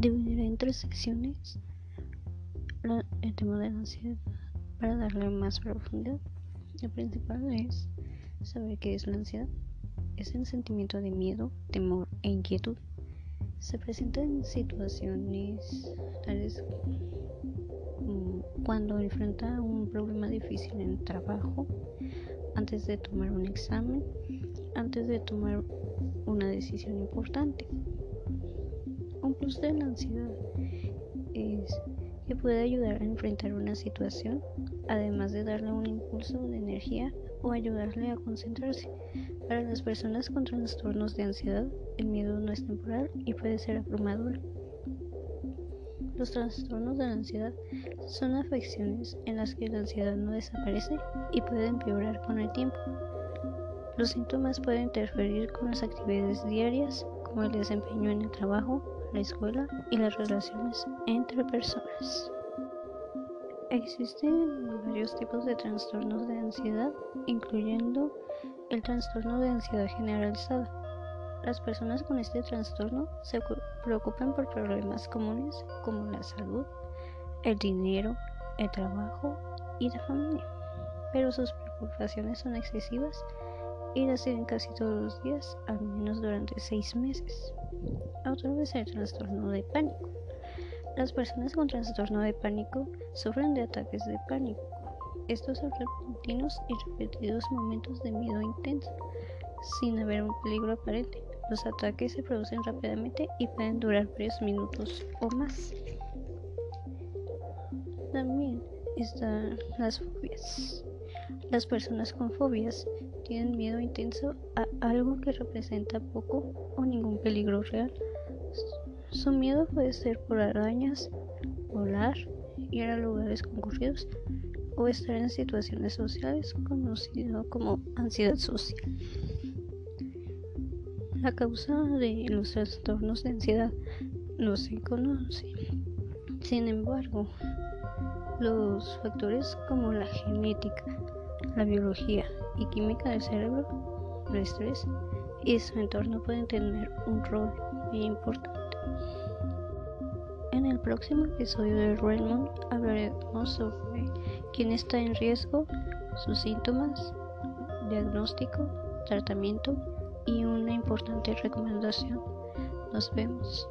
dividiré en tres secciones el tema de la ansiedad para darle más profundidad. Lo principal es saber qué es la ansiedad. Es el sentimiento de miedo, temor e inquietud. Se presenta en situaciones tales cuando enfrenta un problema difícil en el trabajo, antes de tomar un examen, antes de tomar una decisión importante. De la ansiedad es que puede ayudar a enfrentar una situación, además de darle un impulso de energía o ayudarle a concentrarse. Para las personas con trastornos de ansiedad, el miedo no es temporal y puede ser abrumador. Los trastornos de la ansiedad son afecciones en las que la ansiedad no desaparece y puede empeorar con el tiempo. Los síntomas pueden interferir con las actividades diarias, como el desempeño en el trabajo, la escuela y las relaciones entre personas. Existen varios tipos de trastornos de ansiedad, incluyendo el trastorno de ansiedad generalizada. Las personas con este trastorno se preocupan por problemas comunes como la salud, el dinero, el trabajo y la familia, pero sus preocupaciones son excesivas y las tienen casi todos los días, al menos durante seis meses. Otro es el trastorno de pánico. Las personas con trastorno de pánico sufren de ataques de pánico. Estos son repentinos y repetidos momentos de miedo intenso, sin haber un peligro aparente. Los ataques se producen rápidamente y pueden durar varios minutos o más. También están las fobias. Las personas con fobias tienen miedo intenso a algo que representa poco o ningún peligro real. Su miedo puede ser por arañas, volar, ir a lugares concurridos o estar en situaciones sociales conocido como ansiedad social. La causa de los trastornos de ansiedad no se conoce. Sin embargo, los factores como la genética, la biología y química del cerebro, el estrés y su entorno pueden tener un rol muy importante. En el próximo episodio de Raymond hablaremos sobre quién está en riesgo, sus síntomas, diagnóstico, tratamiento y una importante recomendación. Nos vemos.